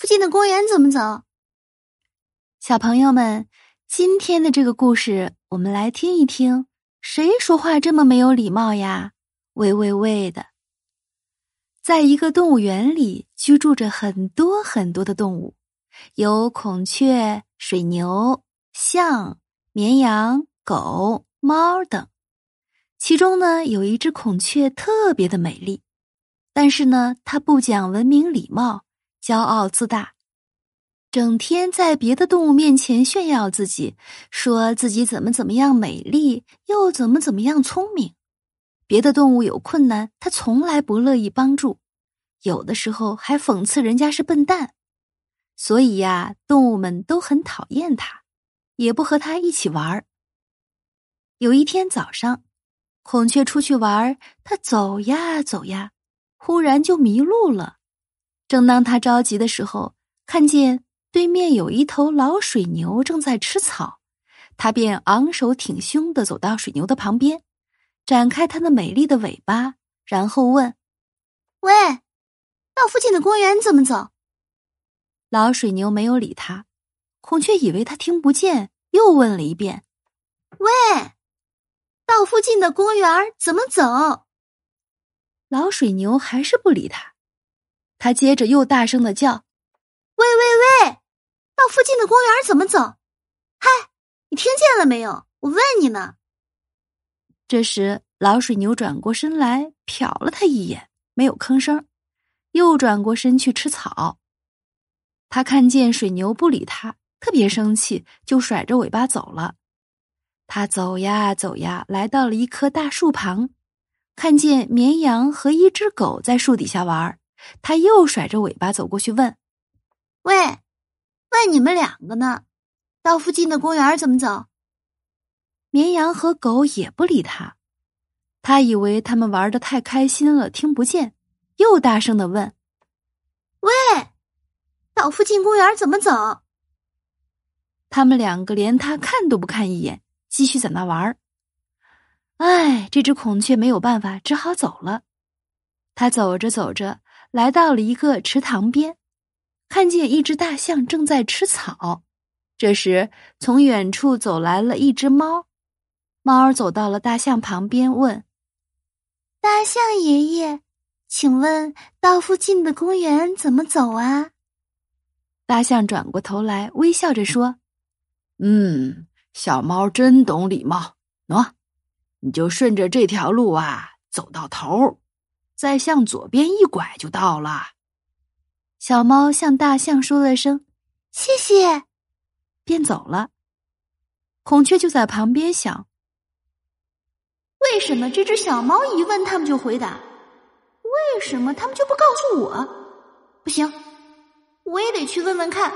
附近的公园怎么走？小朋友们，今天的这个故事，我们来听一听，谁说话这么没有礼貌呀？喂喂喂的！在一个动物园里，居住着很多很多的动物，有孔雀、水牛、象、绵羊、狗、猫等。其中呢，有一只孔雀特别的美丽，但是呢，它不讲文明礼貌，骄傲自大。整天在别的动物面前炫耀自己，说自己怎么怎么样美丽，又怎么怎么样聪明。别的动物有困难，他从来不乐意帮助，有的时候还讽刺人家是笨蛋。所以呀，动物们都很讨厌他，也不和他一起玩儿。有一天早上，孔雀出去玩，它走呀走呀，忽然就迷路了。正当他着急的时候，看见。对面有一头老水牛正在吃草，他便昂首挺胸的走到水牛的旁边，展开它的美丽的尾巴，然后问：“喂，到附近的公园怎么走？”老水牛没有理他，孔雀以为他听不见，又问了一遍：“喂，到附近的公园怎么走？”老水牛还是不理他，他接着又大声的叫：“喂喂喂！”到附近的公园怎么走？嗨，你听见了没有？我问你呢。这时，老水牛转过身来，瞟了他一眼，没有吭声，又转过身去吃草。他看见水牛不理他，特别生气，就甩着尾巴走了。他走呀走呀，来到了一棵大树旁，看见绵羊和一只狗在树底下玩儿，他又甩着尾巴走过去问：“喂。”问你们两个呢，到附近的公园怎么走？绵羊和狗也不理他，他以为他们玩的太开心了，听不见，又大声的问：“喂，到附近公园怎么走？”他们两个连他看都不看一眼，继续在那玩。哎，这只孔雀没有办法，只好走了。他走着走着，来到了一个池塘边。看见一只大象正在吃草，这时从远处走来了一只猫。猫儿走到了大象旁边，问：“大象爷爷，请问到附近的公园怎么走啊？”大象转过头来，微笑着说：“嗯，小猫真懂礼貌。喏，你就顺着这条路啊，走到头，再向左边一拐就到了。”小猫向大象说了声“谢谢”，便走了。孔雀就在旁边想：为什么这只小猫一问他们就回答？为什么他们就不告诉我？不行，我也得去问问看。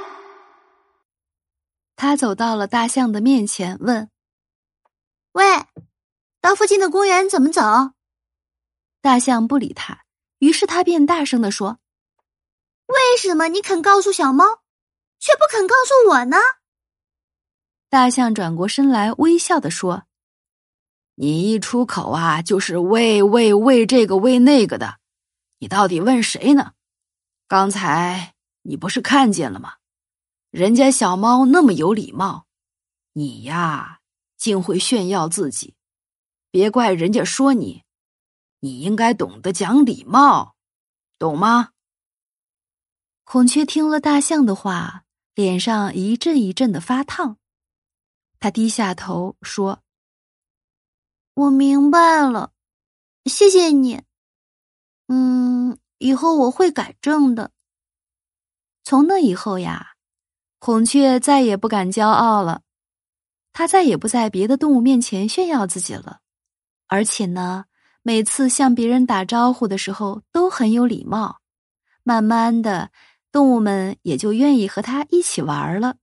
他走到了大象的面前，问：“喂，到附近的公园怎么走？”大象不理他，于是他便大声的说。为什么你肯告诉小猫，却不肯告诉我呢？大象转过身来，微笑的说：“你一出口啊，就是喂喂喂这个喂那个的，你到底问谁呢？刚才你不是看见了吗？人家小猫那么有礼貌，你呀竟会炫耀自己，别怪人家说你，你应该懂得讲礼貌，懂吗？”孔雀听了大象的话，脸上一阵一阵的发烫。他低下头说：“我明白了，谢谢你。嗯，以后我会改正的。”从那以后呀，孔雀再也不敢骄傲了，它再也不在别的动物面前炫耀自己了，而且呢，每次向别人打招呼的时候都很有礼貌。慢慢的。动物们也就愿意和他一起玩了。